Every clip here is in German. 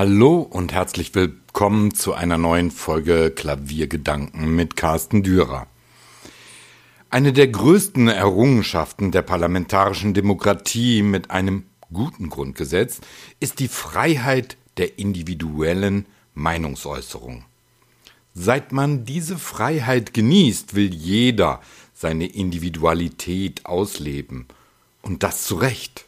Hallo und herzlich willkommen zu einer neuen Folge Klaviergedanken mit Carsten Dürer. Eine der größten Errungenschaften der parlamentarischen Demokratie mit einem guten Grundgesetz ist die Freiheit der individuellen Meinungsäußerung. Seit man diese Freiheit genießt, will jeder seine Individualität ausleben. Und das zu Recht.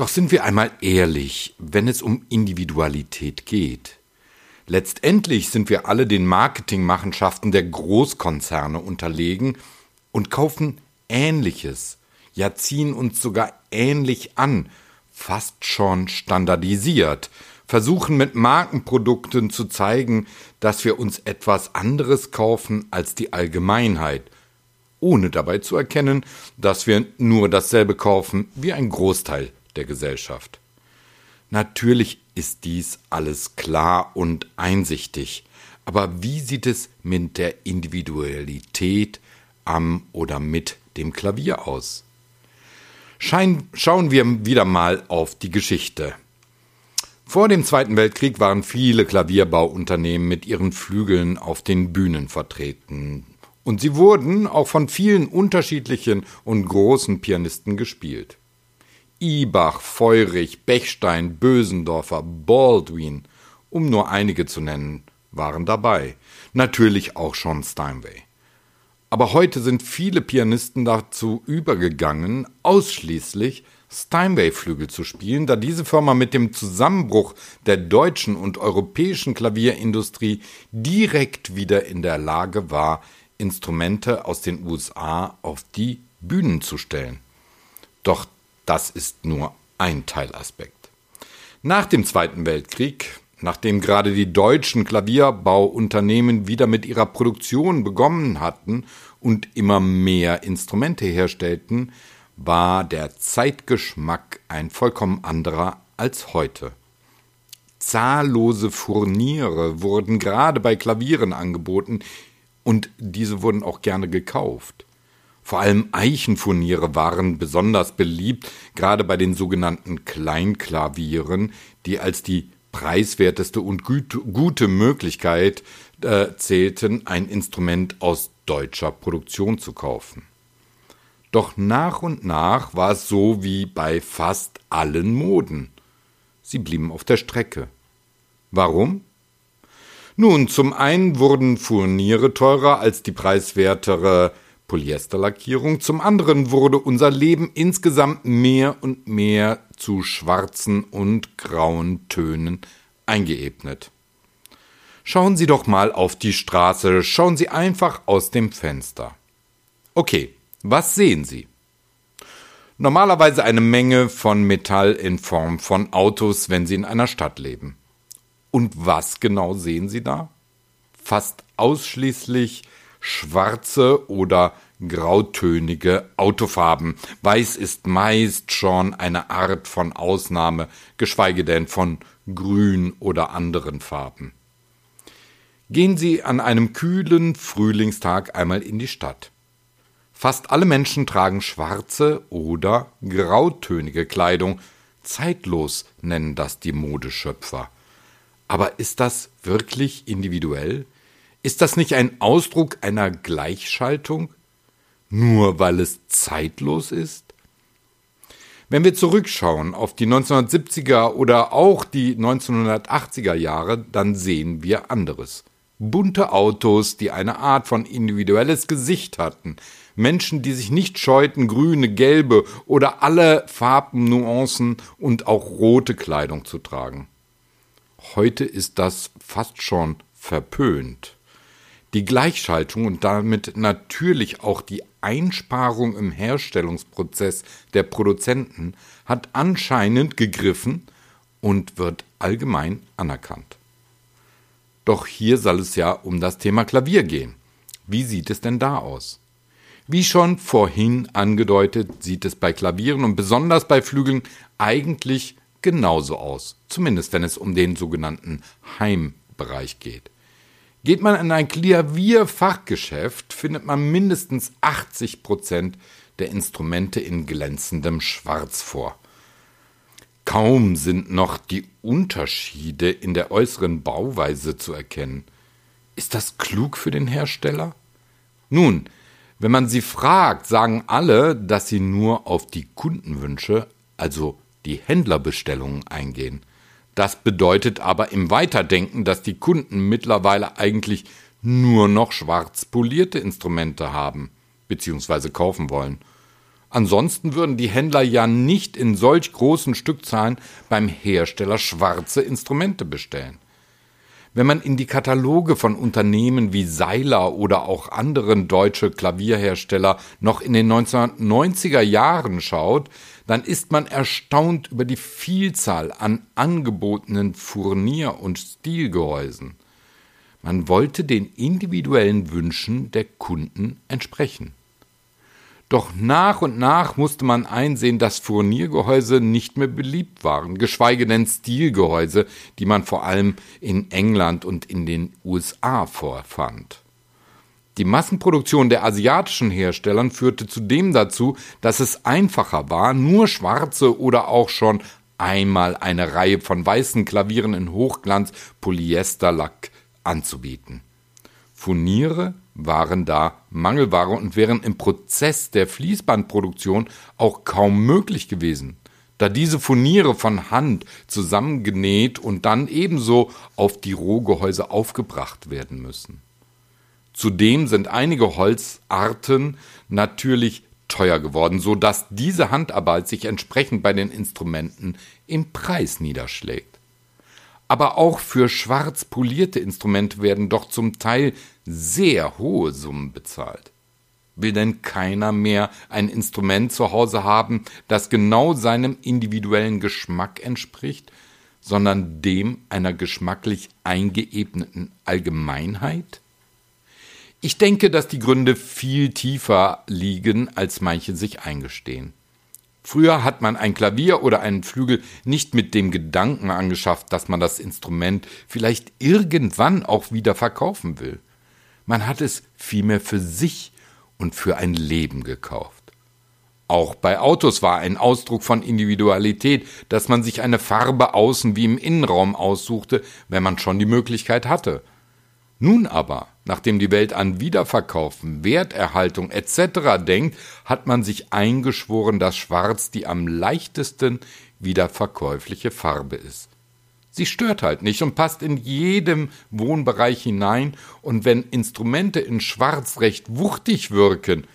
Doch sind wir einmal ehrlich, wenn es um Individualität geht. Letztendlich sind wir alle den Marketingmachenschaften der Großkonzerne unterlegen und kaufen Ähnliches, ja ziehen uns sogar ähnlich an, fast schon standardisiert, versuchen mit Markenprodukten zu zeigen, dass wir uns etwas anderes kaufen als die Allgemeinheit, ohne dabei zu erkennen, dass wir nur dasselbe kaufen wie ein Großteil der Gesellschaft. Natürlich ist dies alles klar und einsichtig, aber wie sieht es mit der Individualität am oder mit dem Klavier aus? Schein, schauen wir wieder mal auf die Geschichte. Vor dem Zweiten Weltkrieg waren viele Klavierbauunternehmen mit ihren Flügeln auf den Bühnen vertreten. Und sie wurden auch von vielen unterschiedlichen und großen Pianisten gespielt. Ibach, Feurich, Bechstein, Bösendorfer, Baldwin, um nur einige zu nennen, waren dabei. Natürlich auch John Steinway. Aber heute sind viele Pianisten dazu übergegangen, ausschließlich Steinway-Flügel zu spielen, da diese Firma mit dem Zusammenbruch der deutschen und europäischen Klavierindustrie direkt wieder in der Lage war, Instrumente aus den USA auf die Bühnen zu stellen. Doch das ist nur ein Teilaspekt. Nach dem Zweiten Weltkrieg, nachdem gerade die deutschen Klavierbauunternehmen wieder mit ihrer Produktion begonnen hatten und immer mehr Instrumente herstellten, war der Zeitgeschmack ein vollkommen anderer als heute. Zahllose Furniere wurden gerade bei Klavieren angeboten und diese wurden auch gerne gekauft. Vor allem Eichenfurniere waren besonders beliebt, gerade bei den sogenannten Kleinklavieren, die als die preiswerteste und gute Möglichkeit äh, zählten, ein Instrument aus deutscher Produktion zu kaufen. Doch nach und nach war es so wie bei fast allen Moden. Sie blieben auf der Strecke. Warum? Nun, zum einen wurden Furniere teurer als die preiswertere Polyesterlackierung, zum anderen wurde unser Leben insgesamt mehr und mehr zu schwarzen und grauen Tönen eingeebnet. Schauen Sie doch mal auf die Straße, schauen Sie einfach aus dem Fenster. Okay, was sehen Sie? Normalerweise eine Menge von Metall in Form von Autos, wenn Sie in einer Stadt leben. Und was genau sehen Sie da? Fast ausschließlich schwarze oder grautönige Autofarben. Weiß ist meist schon eine Art von Ausnahme, geschweige denn von Grün oder anderen Farben. Gehen Sie an einem kühlen Frühlingstag einmal in die Stadt. Fast alle Menschen tragen schwarze oder grautönige Kleidung. Zeitlos nennen das die Modeschöpfer. Aber ist das wirklich individuell? Ist das nicht ein Ausdruck einer Gleichschaltung? Nur weil es zeitlos ist? Wenn wir zurückschauen auf die 1970er oder auch die 1980er Jahre, dann sehen wir anderes. Bunte Autos, die eine Art von individuelles Gesicht hatten, Menschen, die sich nicht scheuten, grüne, gelbe oder alle Farben, Nuancen und auch rote Kleidung zu tragen. Heute ist das fast schon verpönt. Die Gleichschaltung und damit natürlich auch die Einsparung im Herstellungsprozess der Produzenten hat anscheinend gegriffen und wird allgemein anerkannt. Doch hier soll es ja um das Thema Klavier gehen. Wie sieht es denn da aus? Wie schon vorhin angedeutet, sieht es bei Klavieren und besonders bei Flügeln eigentlich genauso aus, zumindest wenn es um den sogenannten Heimbereich geht. Geht man in ein Klavierfachgeschäft, findet man mindestens 80 Prozent der Instrumente in glänzendem Schwarz vor. Kaum sind noch die Unterschiede in der äußeren Bauweise zu erkennen. Ist das klug für den Hersteller? Nun, wenn man sie fragt, sagen alle, dass sie nur auf die Kundenwünsche, also die Händlerbestellungen eingehen. Das bedeutet aber im Weiterdenken, dass die Kunden mittlerweile eigentlich nur noch schwarz polierte Instrumente haben bzw. kaufen wollen. Ansonsten würden die Händler ja nicht in solch großen Stückzahlen beim Hersteller schwarze Instrumente bestellen. Wenn man in die Kataloge von Unternehmen wie Seiler oder auch anderen deutsche Klavierhersteller noch in den 1990er Jahren schaut, dann ist man erstaunt über die Vielzahl an angebotenen Furnier- und Stilgehäusen. Man wollte den individuellen Wünschen der Kunden entsprechen. Doch nach und nach musste man einsehen, dass Furniergehäuse nicht mehr beliebt waren, geschweige denn Stilgehäuse, die man vor allem in England und in den USA vorfand. Die Massenproduktion der asiatischen Herstellern führte zudem dazu, dass es einfacher war, nur schwarze oder auch schon einmal eine Reihe von weißen Klavieren in Hochglanz Polyesterlack anzubieten. Furniere waren da Mangelware und wären im Prozess der Fließbandproduktion auch kaum möglich gewesen, da diese Furniere von Hand zusammengenäht und dann ebenso auf die Rohgehäuse aufgebracht werden müssen. Zudem sind einige Holzarten natürlich teuer geworden, so dass diese Handarbeit sich entsprechend bei den Instrumenten im Preis niederschlägt. Aber auch für schwarz polierte Instrumente werden doch zum Teil sehr hohe Summen bezahlt. Will denn keiner mehr ein Instrument zu Hause haben, das genau seinem individuellen Geschmack entspricht, sondern dem einer geschmacklich eingeebneten Allgemeinheit? Ich denke, dass die Gründe viel tiefer liegen, als manche sich eingestehen. Früher hat man ein Klavier oder einen Flügel nicht mit dem Gedanken angeschafft, dass man das Instrument vielleicht irgendwann auch wieder verkaufen will. Man hat es vielmehr für sich und für ein Leben gekauft. Auch bei Autos war ein Ausdruck von Individualität, dass man sich eine Farbe außen wie im Innenraum aussuchte, wenn man schon die Möglichkeit hatte. Nun aber, nachdem die Welt an Wiederverkaufen, Werterhaltung etc. denkt, hat man sich eingeschworen, dass Schwarz die am leichtesten wiederverkäufliche Farbe ist. Sie stört halt nicht und passt in jedem Wohnbereich hinein, und wenn Instrumente in Schwarz recht wuchtig wirken,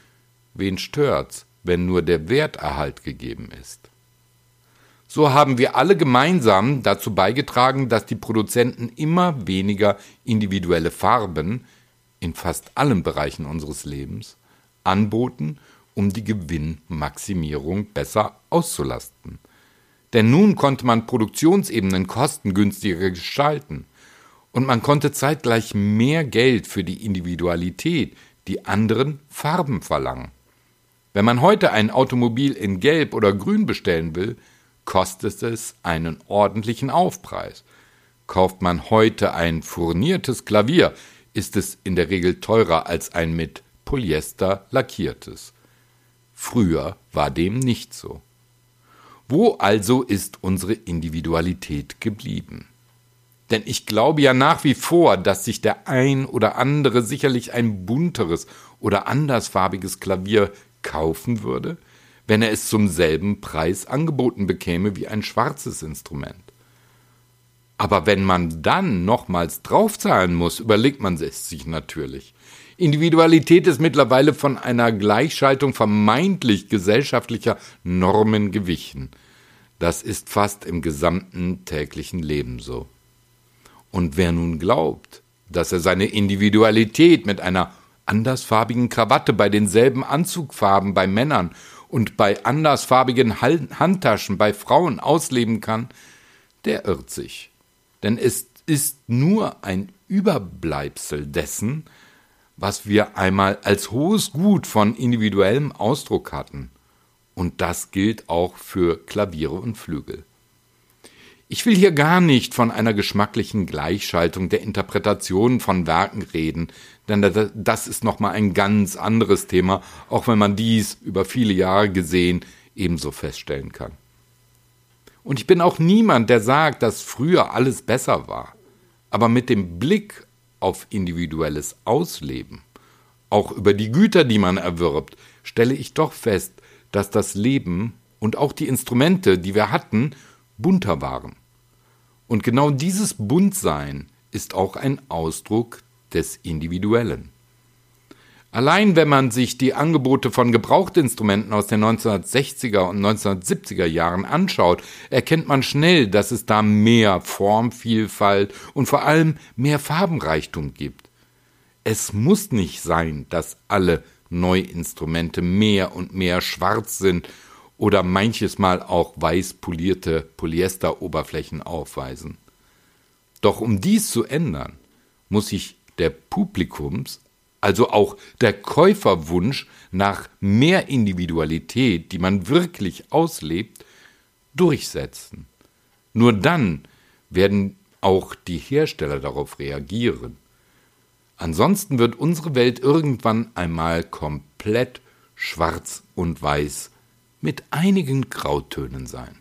wen stört's, wenn nur der Werterhalt gegeben ist? So haben wir alle gemeinsam dazu beigetragen, dass die Produzenten immer weniger individuelle Farben in fast allen Bereichen unseres Lebens anboten, um die Gewinnmaximierung besser auszulasten. Denn nun konnte man Produktionsebenen kostengünstiger gestalten und man konnte zeitgleich mehr Geld für die Individualität, die anderen Farben verlangen. Wenn man heute ein Automobil in Gelb oder Grün bestellen will, kostet es einen ordentlichen Aufpreis. Kauft man heute ein furniertes Klavier, ist es in der Regel teurer als ein mit Polyester lackiertes. Früher war dem nicht so. Wo also ist unsere Individualität geblieben? Denn ich glaube ja nach wie vor, dass sich der ein oder andere sicherlich ein bunteres oder andersfarbiges Klavier kaufen würde, wenn er es zum selben Preis angeboten bekäme wie ein schwarzes Instrument. Aber wenn man dann nochmals draufzahlen muss, überlegt man es sich natürlich. Individualität ist mittlerweile von einer Gleichschaltung vermeintlich gesellschaftlicher Normen gewichen. Das ist fast im gesamten täglichen Leben so. Und wer nun glaubt, dass er seine Individualität mit einer andersfarbigen Krawatte bei denselben Anzugfarben bei Männern und bei andersfarbigen Handtaschen bei Frauen ausleben kann, der irrt sich. Denn es ist nur ein Überbleibsel dessen, was wir einmal als hohes Gut von individuellem Ausdruck hatten. Und das gilt auch für Klaviere und Flügel. Ich will hier gar nicht von einer geschmacklichen Gleichschaltung der Interpretation von Werken reden, denn das ist nochmal ein ganz anderes Thema, auch wenn man dies über viele Jahre gesehen ebenso feststellen kann. Und ich bin auch niemand, der sagt, dass früher alles besser war. Aber mit dem Blick auf individuelles Ausleben, auch über die Güter, die man erwirbt, stelle ich doch fest, dass das Leben und auch die Instrumente, die wir hatten, bunter waren. Und genau dieses Buntsein ist auch ein Ausdruck des Individuellen. Allein wenn man sich die Angebote von Gebrauchtinstrumenten aus den 1960er und 1970er Jahren anschaut, erkennt man schnell, dass es da mehr Formvielfalt und vor allem mehr Farbenreichtum gibt. Es muss nicht sein, dass alle Neuinstrumente mehr und mehr schwarz sind oder manches Mal auch weiß polierte Polyesteroberflächen aufweisen. Doch um dies zu ändern, muss sich der Publikums also auch der Käuferwunsch nach mehr Individualität, die man wirklich auslebt, durchsetzen. Nur dann werden auch die Hersteller darauf reagieren. Ansonsten wird unsere Welt irgendwann einmal komplett schwarz und weiß mit einigen Grautönen sein.